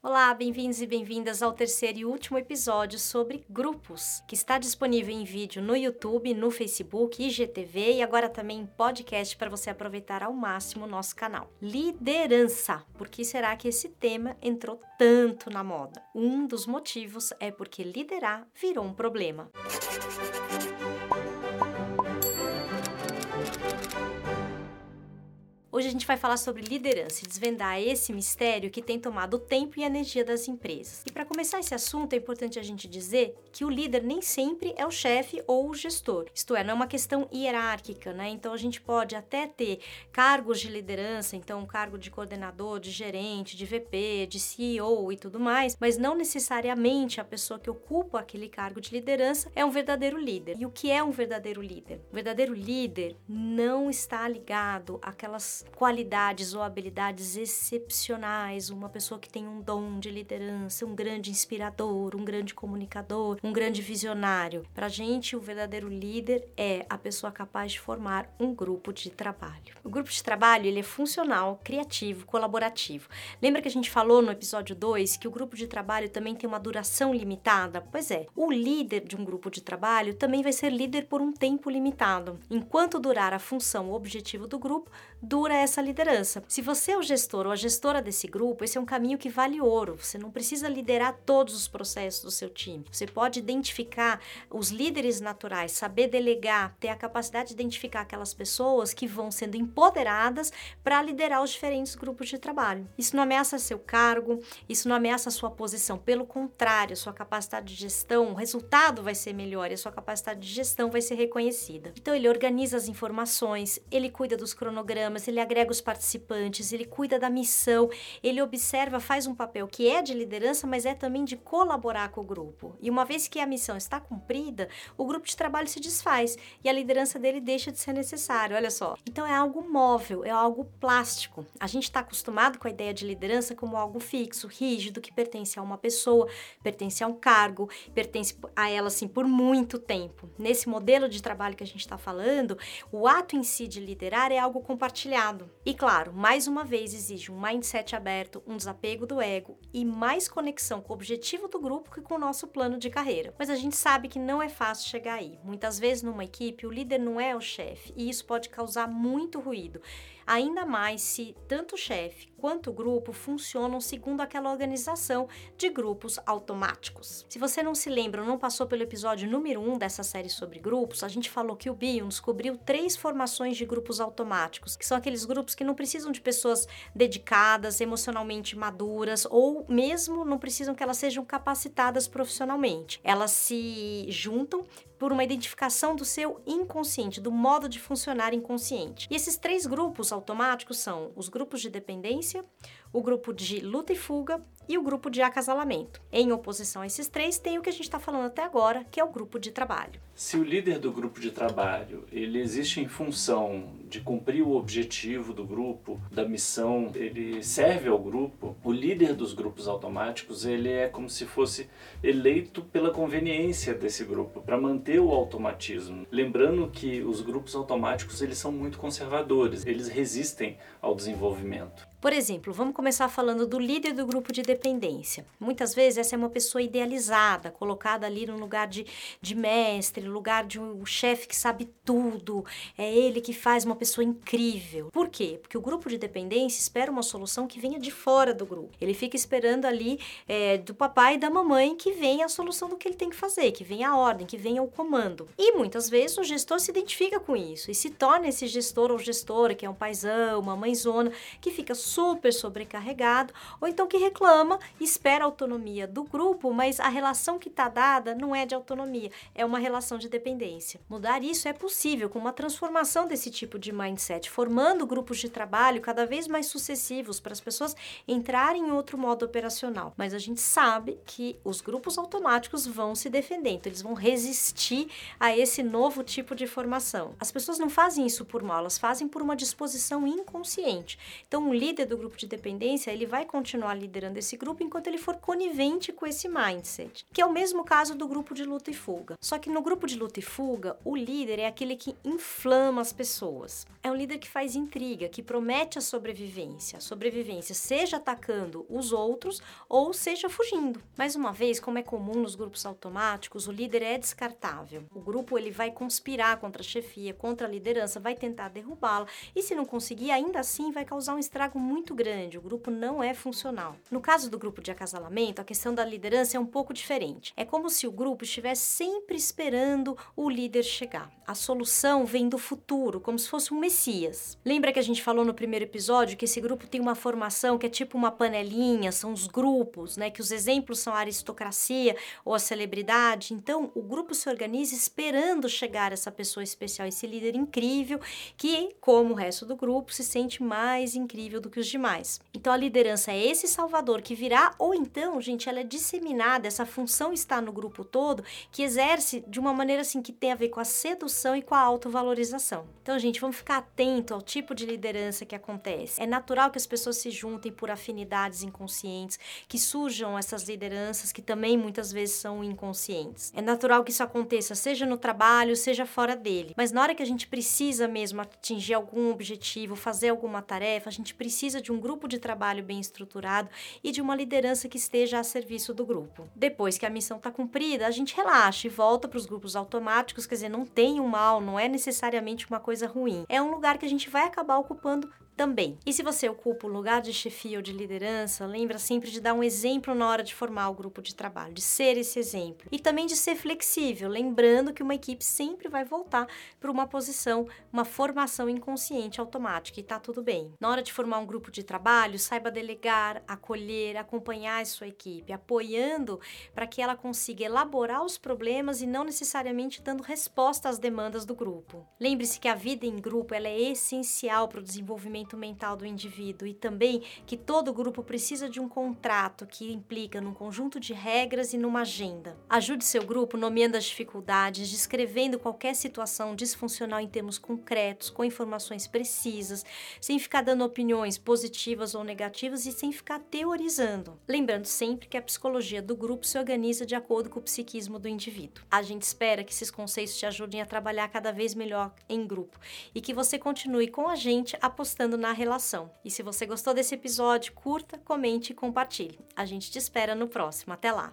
Olá, bem-vindos e bem-vindas ao terceiro e último episódio sobre grupos, que está disponível em vídeo no YouTube, no Facebook, IGTV e agora também em podcast para você aproveitar ao máximo o nosso canal. Liderança. Por que será que esse tema entrou tanto na moda? Um dos motivos é porque liderar virou um problema. Hoje a gente vai falar sobre liderança e desvendar esse mistério que tem tomado o tempo e a energia das empresas. E para começar esse assunto, é importante a gente dizer que o líder nem sempre é o chefe ou o gestor. Isto é, não é uma questão hierárquica, né? Então a gente pode até ter cargos de liderança, então um cargo de coordenador, de gerente, de VP, de CEO e tudo mais, mas não necessariamente a pessoa que ocupa aquele cargo de liderança é um verdadeiro líder. E o que é um verdadeiro líder? O verdadeiro líder não está ligado àquelas qualidades ou habilidades excepcionais, uma pessoa que tem um dom de liderança, um grande inspirador, um grande comunicador, um grande visionário. Para gente, o verdadeiro líder é a pessoa capaz de formar um grupo de trabalho. O grupo de trabalho ele é funcional, criativo, colaborativo. Lembra que a gente falou no episódio 2 que o grupo de trabalho também tem uma duração limitada? Pois é, o líder de um grupo de trabalho também vai ser líder por um tempo limitado. Enquanto durar a função, o objetivo do grupo, dura essa liderança. Se você é o gestor ou a gestora desse grupo, esse é um caminho que vale ouro. Você não precisa liderar todos os processos do seu time. Você pode identificar os líderes naturais, saber delegar, ter a capacidade de identificar aquelas pessoas que vão sendo empoderadas para liderar os diferentes grupos de trabalho. Isso não ameaça seu cargo, isso não ameaça sua posição, pelo contrário, sua capacidade de gestão, o resultado vai ser melhor e a sua capacidade de gestão vai ser reconhecida. Então ele organiza as informações, ele cuida dos cronogramas, ele agrega os participantes, ele cuida da missão, ele observa, faz um papel que é de liderança, mas é também de colaborar com o grupo. E uma vez que a missão está cumprida, o grupo de trabalho se desfaz e a liderança dele deixa de ser necessária. Olha só. Então é algo móvel, é algo plástico. A gente está acostumado com a ideia de liderança como algo fixo, rígido, que pertence a uma pessoa, pertence a um cargo, pertence a ela assim por muito tempo. Nesse modelo de trabalho que a gente está falando, o ato em si de liderar é algo compartilhado. E claro, mais uma vez exige um mindset aberto, um desapego do ego e mais conexão com o objetivo do grupo que com o nosso plano de carreira. Mas a gente sabe que não é fácil chegar aí. Muitas vezes numa equipe o líder não é o chefe e isso pode causar muito ruído ainda mais se tanto o chefe quanto o grupo funcionam segundo aquela organização de grupos automáticos. Se você não se lembra ou não passou pelo episódio número 1 um dessa série sobre grupos, a gente falou que o Bion descobriu três formações de grupos automáticos, que são aqueles grupos que não precisam de pessoas dedicadas, emocionalmente maduras ou mesmo não precisam que elas sejam capacitadas profissionalmente. Elas se juntam por uma identificação do seu inconsciente, do modo de funcionar inconsciente. E esses três grupos automáticos são os grupos de dependência, o grupo de luta e fuga e o grupo de acasalamento. Em oposição a esses três, tem o que a gente está falando até agora, que é o grupo de trabalho. Se o líder do grupo de trabalho ele existe em função de cumprir o objetivo do grupo, da missão, ele serve ao grupo, o líder dos grupos automáticos ele é como se fosse eleito pela conveniência desse grupo para manter o automatismo. Lembrando que os grupos automáticos eles são muito conservadores, eles resistem ao desenvolvimento. Por exemplo, vamos começar falando do líder do grupo de dependência. Muitas vezes essa é uma pessoa idealizada, colocada ali no lugar de, de mestre, no lugar de um chefe que sabe tudo, é ele que faz uma pessoa incrível. Por quê? Porque o grupo de dependência espera uma solução que venha de fora do grupo. Ele fica esperando ali é, do papai e da mamãe que venha a solução do que ele tem que fazer, que venha a ordem, que venha o comando. E muitas vezes o gestor se identifica com isso e se torna esse gestor ou gestora, que é um paizão, uma mãezona, que fica super sobrecarregado, ou então que reclama, espera a autonomia do grupo, mas a relação que está dada não é de autonomia, é uma relação de dependência. Mudar isso é possível com uma transformação desse tipo de mindset, formando grupos de trabalho cada vez mais sucessivos para as pessoas entrarem em outro modo operacional. Mas a gente sabe que os grupos automáticos vão se defender, então eles vão resistir resistir a esse novo tipo de formação. As pessoas não fazem isso por mal, elas fazem por uma disposição inconsciente. Então, o líder do grupo de dependência, ele vai continuar liderando esse grupo enquanto ele for conivente com esse mindset, que é o mesmo caso do grupo de luta e fuga. Só que no grupo de luta e fuga, o líder é aquele que inflama as pessoas. É um líder que faz intriga, que promete a sobrevivência. A sobrevivência seja atacando os outros ou seja fugindo. Mais uma vez, como é comum nos grupos automáticos, o líder é descartável. O grupo ele vai conspirar contra a chefia, contra a liderança, vai tentar derrubá-la e se não conseguir, ainda assim vai causar um estrago muito grande. O grupo não é funcional. No caso do grupo de acasalamento, a questão da liderança é um pouco diferente. É como se o grupo estivesse sempre esperando o líder chegar. A solução vem do futuro, como se fosse um messias. Lembra que a gente falou no primeiro episódio que esse grupo tem uma formação que é tipo uma panelinha, são os grupos, né? Que os exemplos são a aristocracia ou a celebridade. Então, o grupo se organiza esperando chegar essa pessoa especial, esse líder incrível, que, como o resto do grupo, se sente mais incrível do que os demais. Então, a liderança é esse salvador que virá, ou então, gente, ela é disseminada, essa função está no grupo todo, que exerce de uma maneira assim que tem a ver com a sedução e com a autovalorização. Então, gente, vamos ficar atento ao tipo de liderança que acontece. É natural que as pessoas se juntem por afinidades inconscientes, que surjam essas lideranças que também muitas vezes são inconscientes. É natural que isso aconteça, seja no trabalho, seja fora dele. Mas na hora que a gente precisa mesmo atingir algum objetivo, fazer alguma tarefa, a gente precisa de um grupo de trabalho bem estruturado e de uma liderança que esteja a serviço do grupo. Depois que a missão está cumprida, a gente relaxa e volta para os grupos automáticos, quer dizer, não tem um mal, não é necessariamente uma coisa ruim. É um lugar que a gente vai acabar ocupando também. E se você ocupa o lugar de chefia ou de liderança, lembra sempre de dar um exemplo na hora de formar o grupo de trabalho, de ser esse exemplo. E também de ser flexível, lembrando que uma equipe sempre vai voltar para uma posição, uma formação inconsciente automática e tá tudo bem. Na hora de formar um grupo de trabalho, saiba delegar, acolher, acompanhar a sua equipe, apoiando para que ela consiga elaborar os problemas e não necessariamente dando resposta às demandas do grupo. Lembre-se que a vida em grupo ela é essencial para o desenvolvimento desenvolvimento mental do indivíduo e também que todo grupo precisa de um contrato que implica num conjunto de regras e numa agenda. Ajude seu grupo nomeando as dificuldades, descrevendo qualquer situação disfuncional em termos concretos, com informações precisas, sem ficar dando opiniões positivas ou negativas e sem ficar teorizando. Lembrando sempre que a psicologia do grupo se organiza de acordo com o psiquismo do indivíduo. A gente espera que esses conceitos te ajudem a trabalhar cada vez melhor em grupo e que você continue com a gente apostando na relação. E se você gostou desse episódio, curta, comente e compartilhe. A gente te espera no próximo. Até lá!